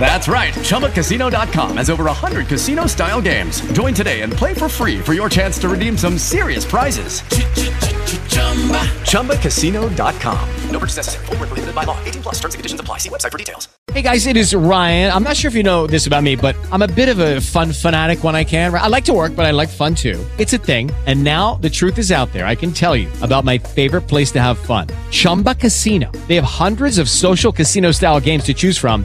That's right. ChumbaCasino.com has over 100 casino style games. Join today and play for free for your chance to redeem some serious prizes. ChumbaCasino.com. No purchase necessary. Full prohibited by law. 18 plus terms and conditions apply. See website for details. Hey guys, it is Ryan. I'm not sure if you know this about me, but I'm a bit of a fun fanatic when I can. I like to work, but I like fun too. It's a thing. And now the truth is out there. I can tell you about my favorite place to have fun Chumba Casino. They have hundreds of social casino style games to choose from,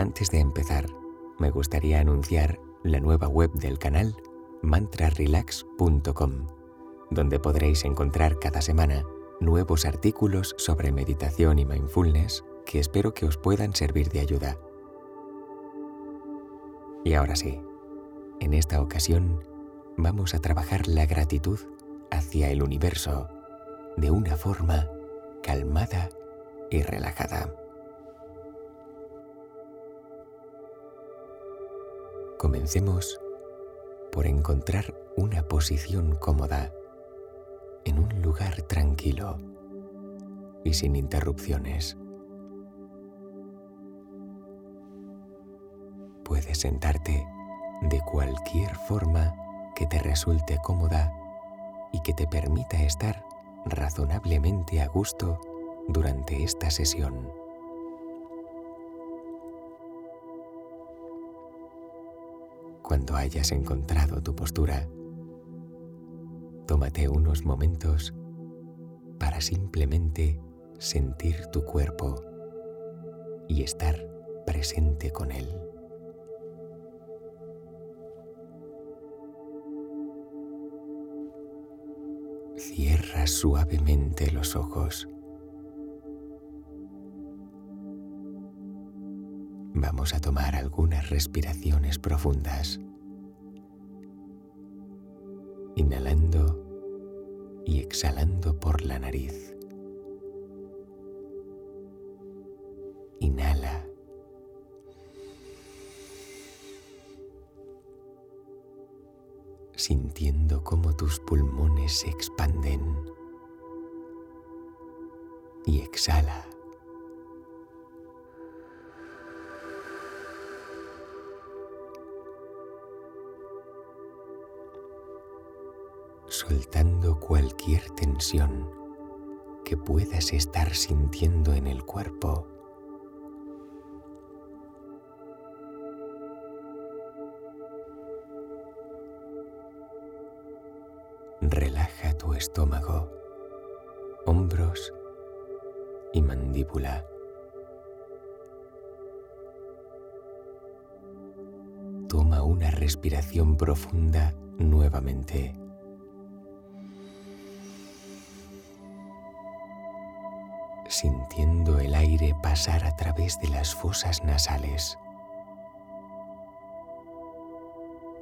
Antes de empezar, me gustaría anunciar la nueva web del canal mantrarelax.com, donde podréis encontrar cada semana nuevos artículos sobre meditación y mindfulness que espero que os puedan servir de ayuda. Y ahora sí, en esta ocasión vamos a trabajar la gratitud hacia el universo de una forma calmada y relajada. Comencemos por encontrar una posición cómoda en un lugar tranquilo y sin interrupciones. Puedes sentarte de cualquier forma que te resulte cómoda y que te permita estar razonablemente a gusto durante esta sesión. Cuando hayas encontrado tu postura, tómate unos momentos para simplemente sentir tu cuerpo y estar presente con él. Cierra suavemente los ojos. Vamos a tomar algunas respiraciones profundas. Inhalando y exhalando por la nariz. Inhala. Sintiendo cómo tus pulmones se expanden. Y exhala. Soltando cualquier tensión que puedas estar sintiendo en el cuerpo. Relaja tu estómago, hombros y mandíbula. Toma una respiración profunda nuevamente. Sintiendo el aire pasar a través de las fosas nasales.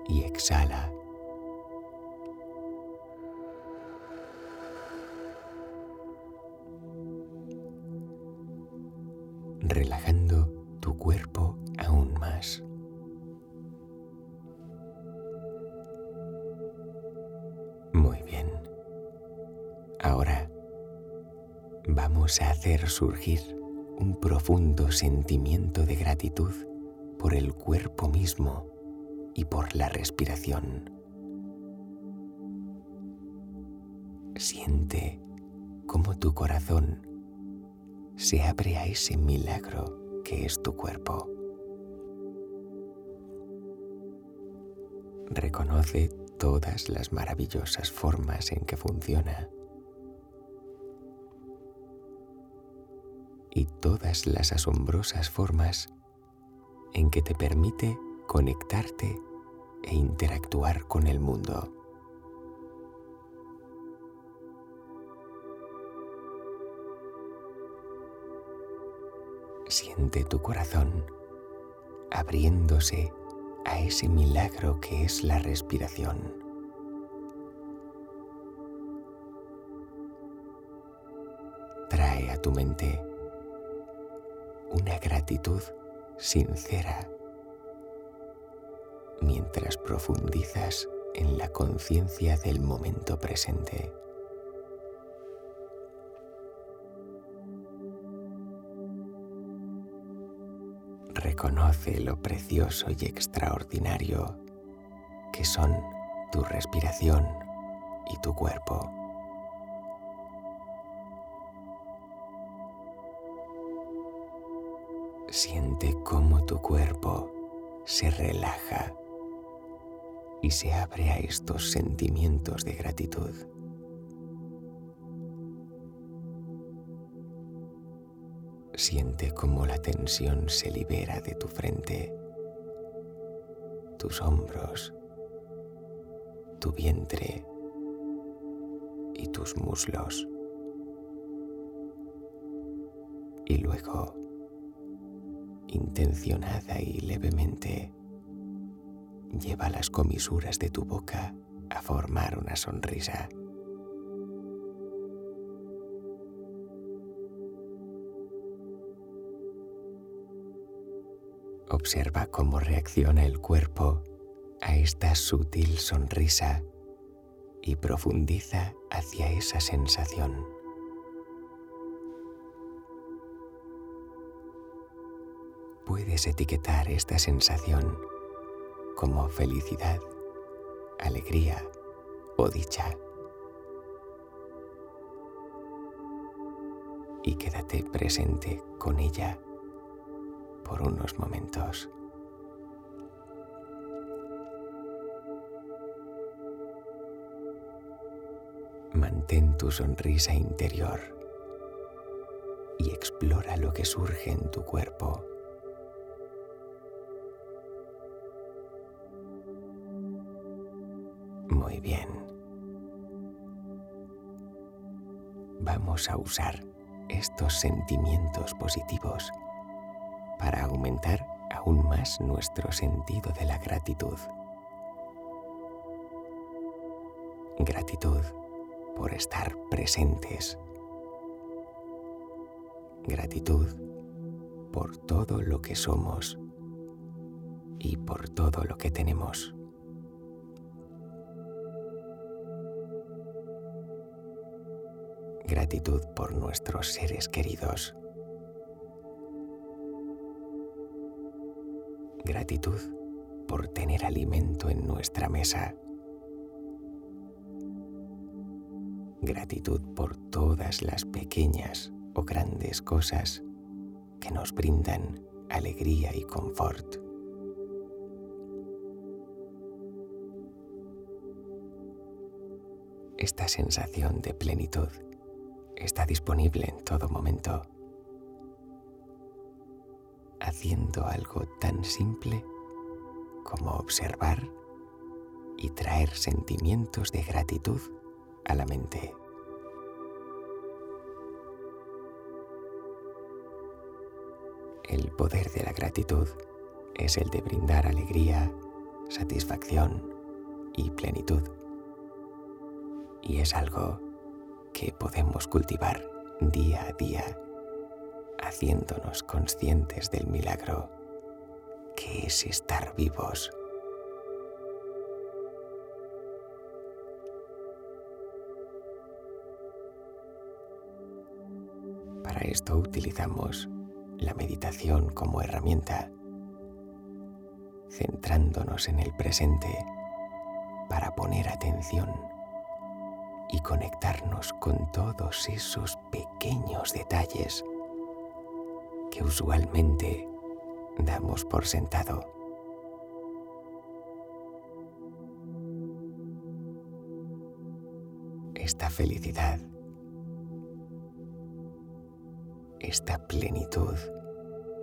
Y exhala. Surgir un profundo sentimiento de gratitud por el cuerpo mismo y por la respiración. Siente cómo tu corazón se abre a ese milagro que es tu cuerpo. Reconoce todas las maravillosas formas en que funciona y todas las asombrosas formas en que te permite conectarte e interactuar con el mundo. Siente tu corazón abriéndose a ese milagro que es la respiración. Trae a tu mente una gratitud sincera mientras profundizas en la conciencia del momento presente. Reconoce lo precioso y extraordinario que son tu respiración y tu cuerpo. Siente cómo tu cuerpo se relaja y se abre a estos sentimientos de gratitud. Siente cómo la tensión se libera de tu frente, tus hombros, tu vientre y tus muslos. Y luego, intencionada y levemente, lleva las comisuras de tu boca a formar una sonrisa. Observa cómo reacciona el cuerpo a esta sutil sonrisa y profundiza hacia esa sensación. Puedes etiquetar esta sensación como felicidad, alegría o dicha. Y quédate presente con ella por unos momentos. Mantén tu sonrisa interior y explora lo que surge en tu cuerpo. Muy bien. Vamos a usar estos sentimientos positivos para aumentar aún más nuestro sentido de la gratitud. Gratitud por estar presentes. Gratitud por todo lo que somos y por todo lo que tenemos. Gratitud por nuestros seres queridos. gratitud por tener alimento en nuestra mesa. Gratitud por todas las pequeñas o grandes cosas que nos brindan alegría y confort. Esta sensación de plenitud está disponible en todo momento haciendo algo tan simple como observar y traer sentimientos de gratitud a la mente. El poder de la gratitud es el de brindar alegría, satisfacción y plenitud. Y es algo que podemos cultivar día a día haciéndonos conscientes del milagro que es estar vivos. Para esto utilizamos la meditación como herramienta, centrándonos en el presente para poner atención y conectarnos con todos esos pequeños detalles que usualmente damos por sentado. Esta felicidad, Esta plenitud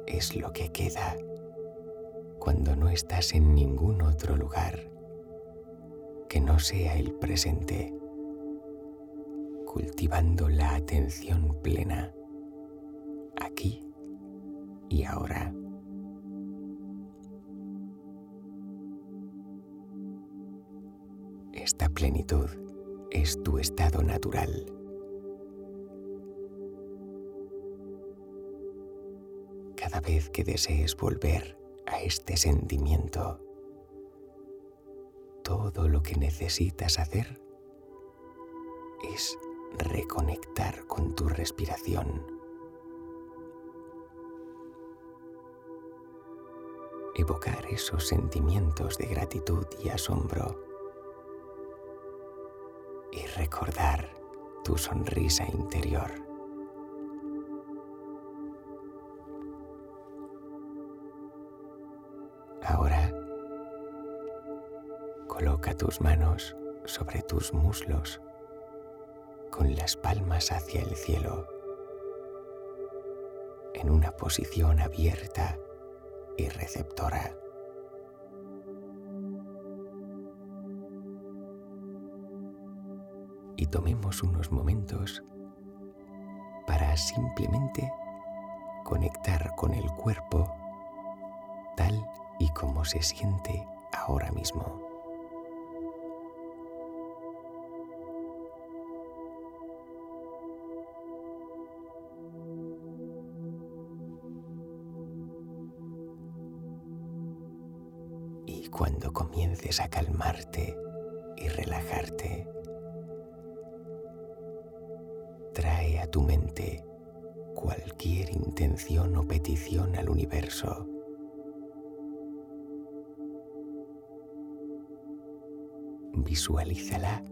es lo que queda cuando no estás en ningún otro lugar que no sea el presente, cultivando la atención plena aquí y ahora. Esta plenitud es tu estado natural. Cada vez que desees volver a este sentimiento, todo lo que necesitas hacer es reconectar con tu respiración. Evocar esos sentimientos de gratitud y asombro. Y recordar tu sonrisa interior. Ahora coloca tus manos sobre tus muslos con las palmas hacia el cielo en una posición abierta y receptora. Y tomemos unos momentos para simplemente conectar con el cuerpo tal y como se siente ahora mismo. Cuando comiences a calmarte y relajarte, trae a tu mente cualquier intención o petición al universo visualízala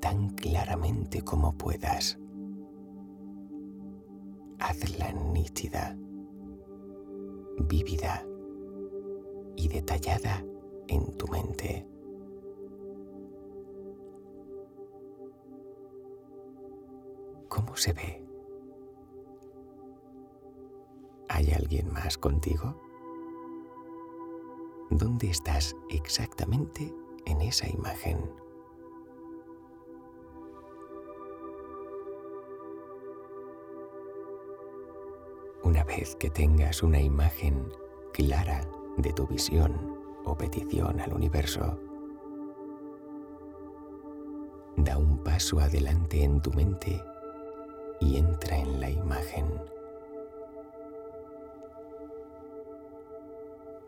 tan claramente como puedas. Hazla nítida, vívida y detallada en tu mente. ¿Cómo se ve? ¿Hay alguien más contigo? ¿Dónde estás exactamente en esa imagen. Una vez que tengas una imagen clara de tu visión o petición al universo, da un paso adelante en tu mente y entra en la imagen.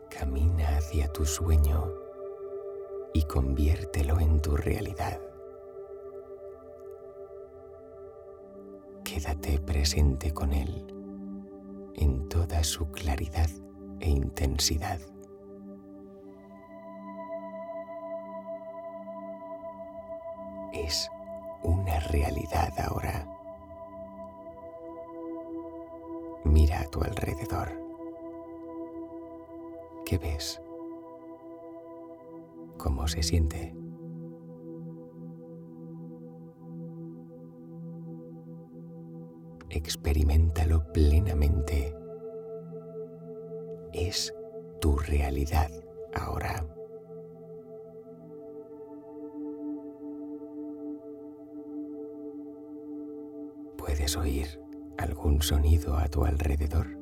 Camina hacia tu sueño y conviértelo en tu realidad. Quédate presente con él en toda su claridad e intensidad. Es una realidad ahora. Mira a tu alrededor. ¿Qué ves? cómo se siente. Experimentalo plenamente. Es tu realidad ahora. ¿Puedes oír algún sonido a tu alrededor?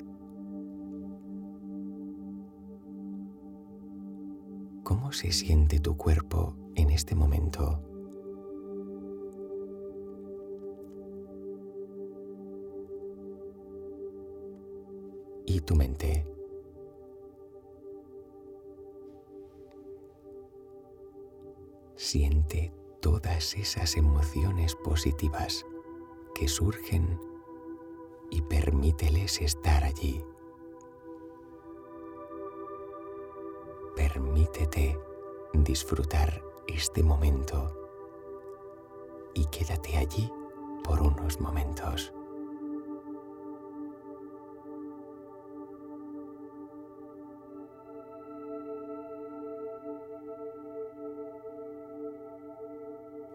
¿Cómo se siente tu cuerpo en este momento? ¿Y tu mente? Siente todas esas emociones positivas que surgen y permíteles estar allí. Permítete disfrutar este momento y quédate allí por unos momentos.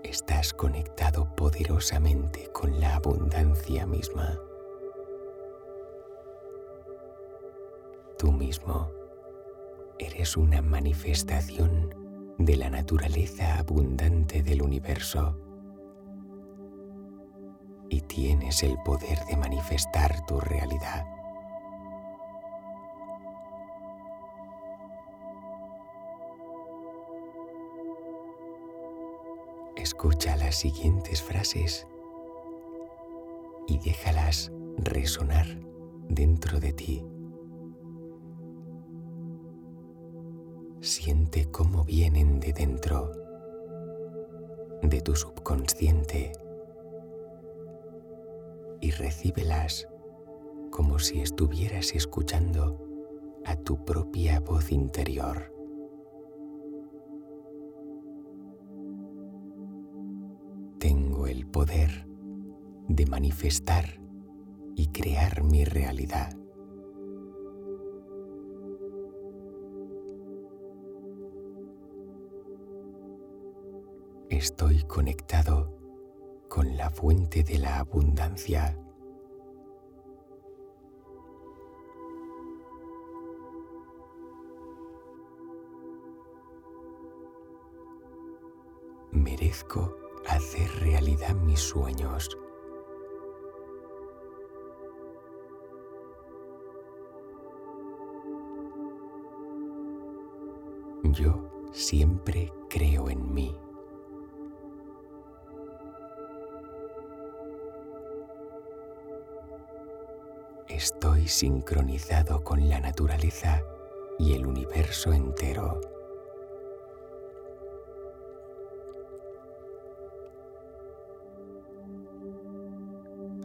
estás conectado poderosamente con la abundancia misma. Tú mismo eres una manifestación de la naturaleza abundante del universo y tienes el poder de manifestar tu realidad. Escucha las siguientes frases y déjalas resonar dentro de ti. Siente cómo vienen de dentro, de tu subconsciente, y recíbelas como si estuvieras escuchando a tu propia voz interior. El poder de manifestar y crear mi realidad. Estoy conectado con la fuente de la abundancia. Merezco hacer realidad mis sueños. Yo siempre creo en mí. Estoy sincronizado con la naturaleza y el universo entero.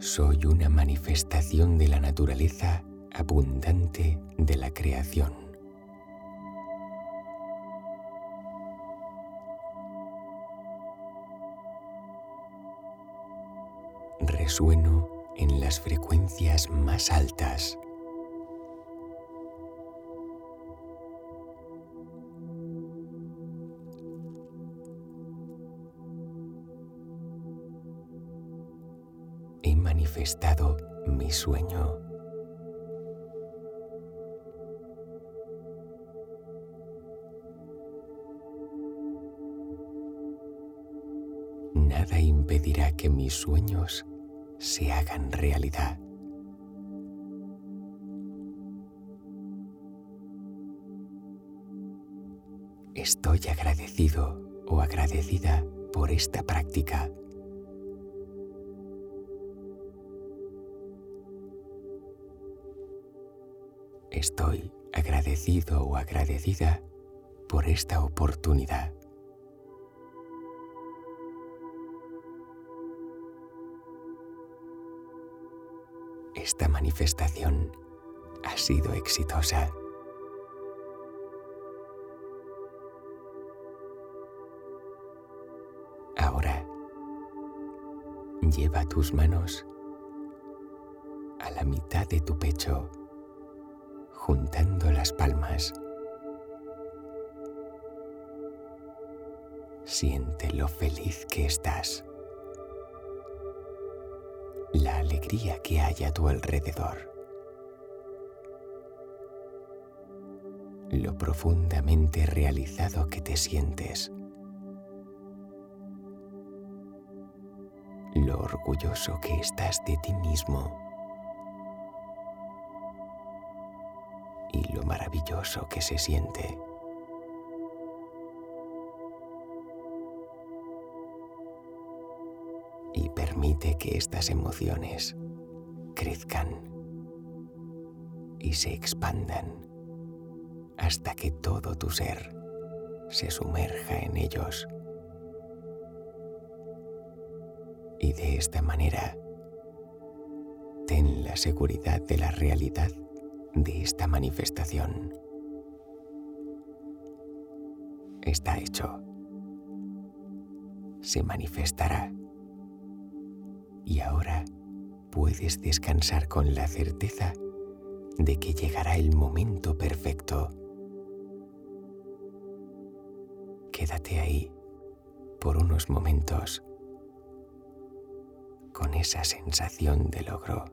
Soy una manifestación de la naturaleza abundante de la creación. Resueno en las frecuencias más altas. Manifestado mi sueño. Nada impedirá que mis sueños se hagan realidad. Estoy agradecido o agradecida por esta práctica. Estoy agradecido o agradecida por esta oportunidad. esta manifestación ha sido exitosa. Ahora, lleva tus manos a la mitad de tu pecho, juntando las palmas. Siente lo feliz que estás. La alegría que hay a tu alrededor, lo profundamente realizado que te sientes, lo orgulloso que estás de ti mismo y lo maravilloso que se siente. y permite que estas emociones crezcan y se expandan hasta que todo tu ser se sumerja en ellos. Y de esta manera, ten la seguridad de la realidad de esta manifestación. Está hecho. Se manifestará y ahora puedes descansar con la certeza de que llegará el momento perfecto. Quédate ahí por unos momentos con esa sensación de logro.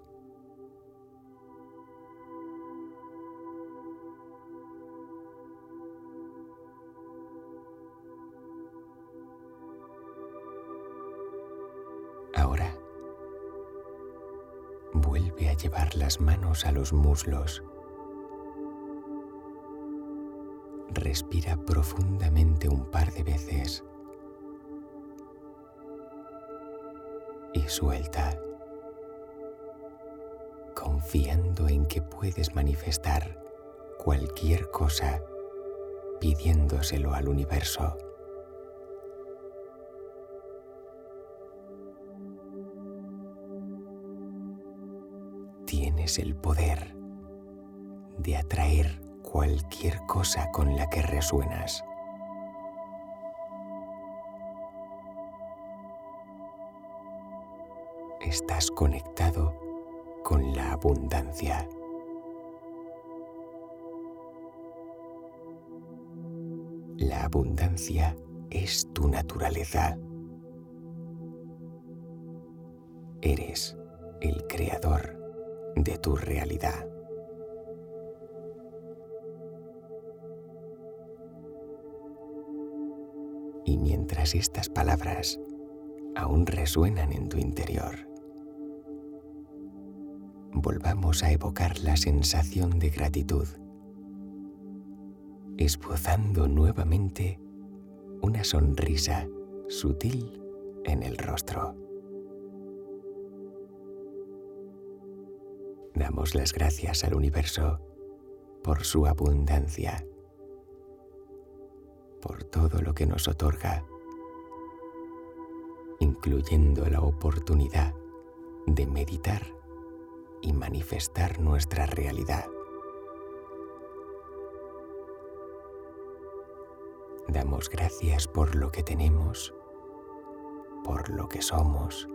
Las manos a los muslos. Respira profundamente un par de veces y suelta, confiando en que puedes manifestar cualquier cosa pidiéndoselo al universo. El poder de atraer cualquier cosa con la que resuenas. Estás conectado con la abundancia. La abundancia es tu naturaleza. Eres el creador de tu realidad. Y mientras estas palabras aún resuenan en tu interior, volvamos a evocar la sensación de gratitud esbozando nuevamente una sonrisa sutil en el rostro. Damos las gracias al universo por su abundancia, por todo lo que nos otorga, incluyendo la oportunidad de meditar y manifestar nuestra realidad. Damos gracias por lo que tenemos, por lo que somos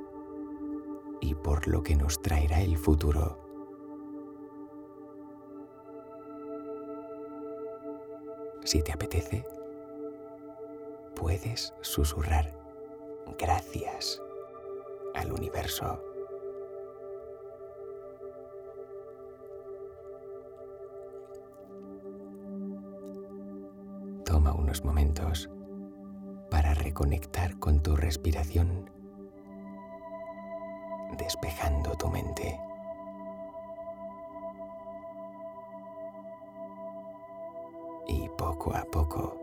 y por lo que nos traerá el futuro. Si te apetece, puedes susurrar gracias al universo. Toma unos momentos para reconectar con tu respiración, despejando tu mente. Poco a poco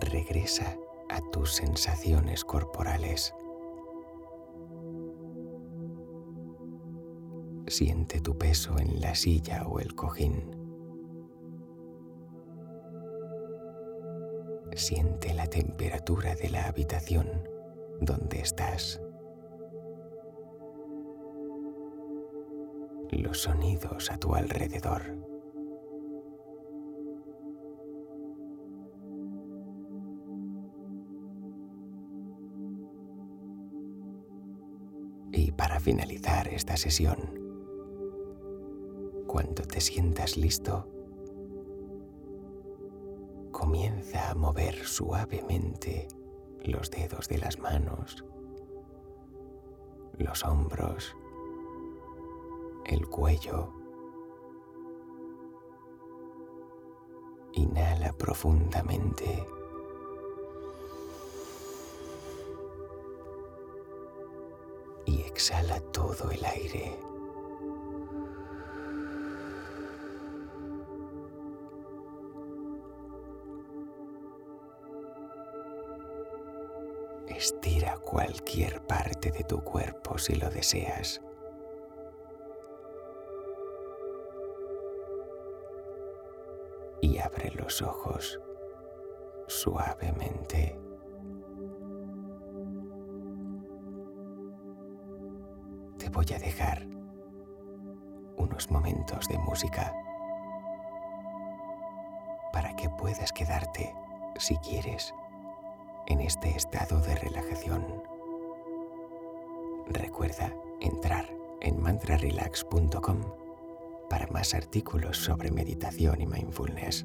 regresa a tus sensaciones corporales. Siente tu peso en la silla o el cojín. Siente la temperatura de la habitación donde estás. Los sonidos a tu alrededor. Finalizar esta sesión, cuando te sientas listo, comienza a mover suavemente los dedos de las manos, los hombros, el cuello. Inhala profundamente. Exhala todo el aire. Estira cualquier parte de tu cuerpo si lo deseas. Y abre los ojos suavemente. Voy a dejar unos momentos de música para que puedas quedarte, si quieres, en este estado de relajación. Recuerda entrar en mantrarelax.com para más artículos sobre meditación y mindfulness.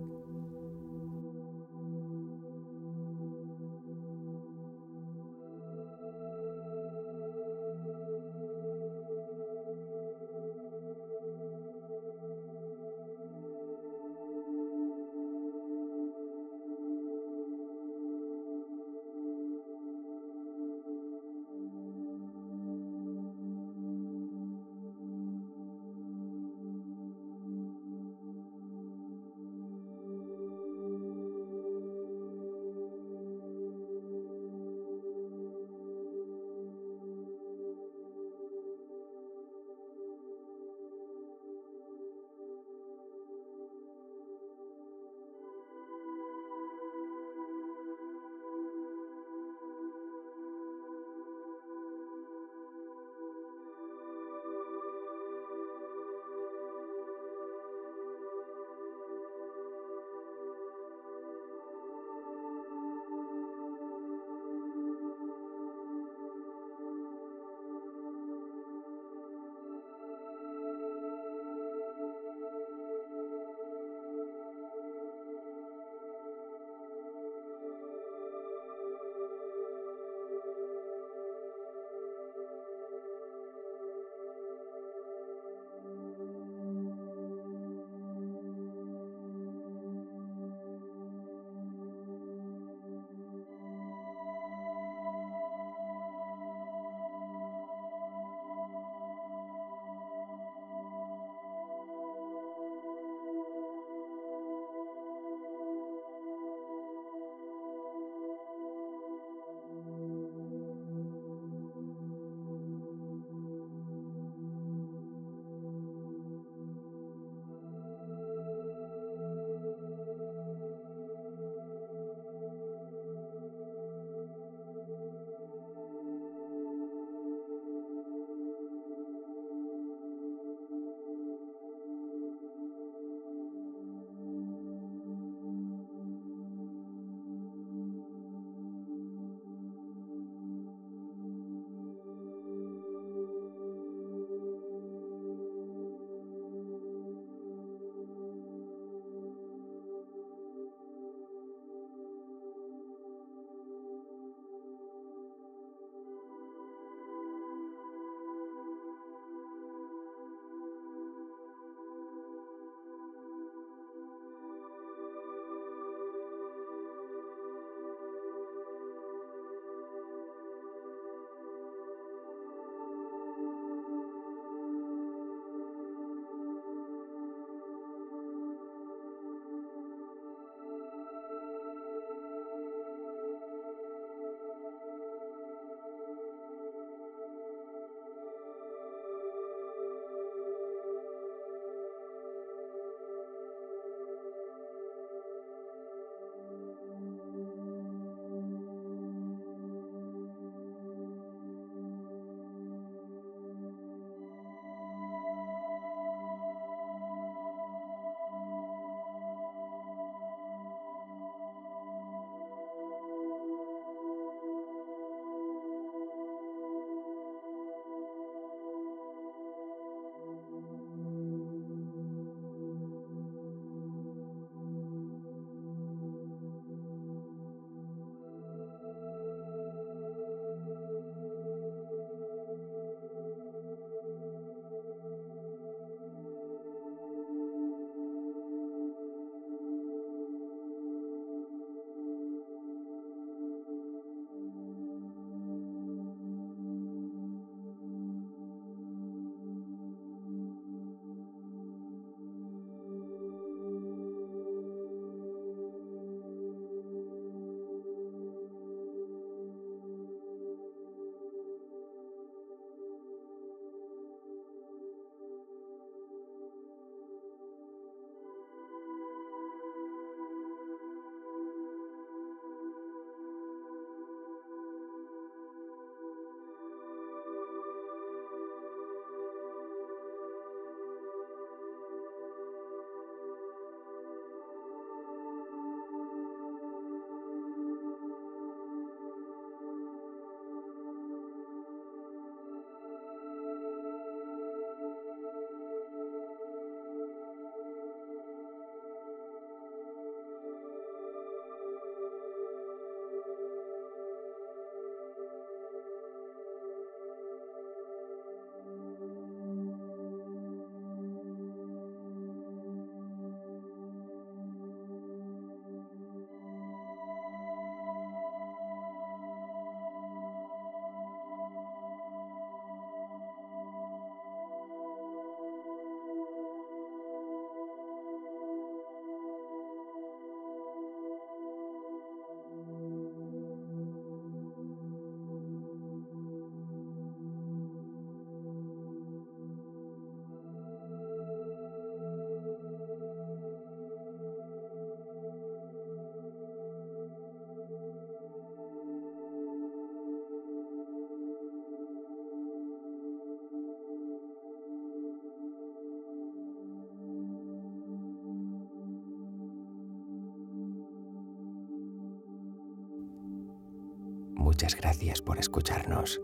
Muchas gracias por escucharnos.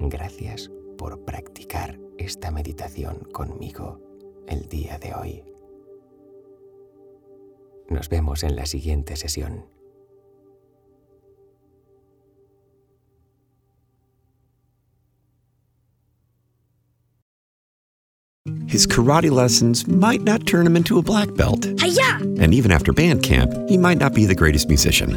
Gracias por practicar esta meditación conmigo el día de hoy. Nos vemos en la siguiente sesión. His karate lessons might not turn him into a black belt. Hiya! And even after band camp, he might not be the greatest musician.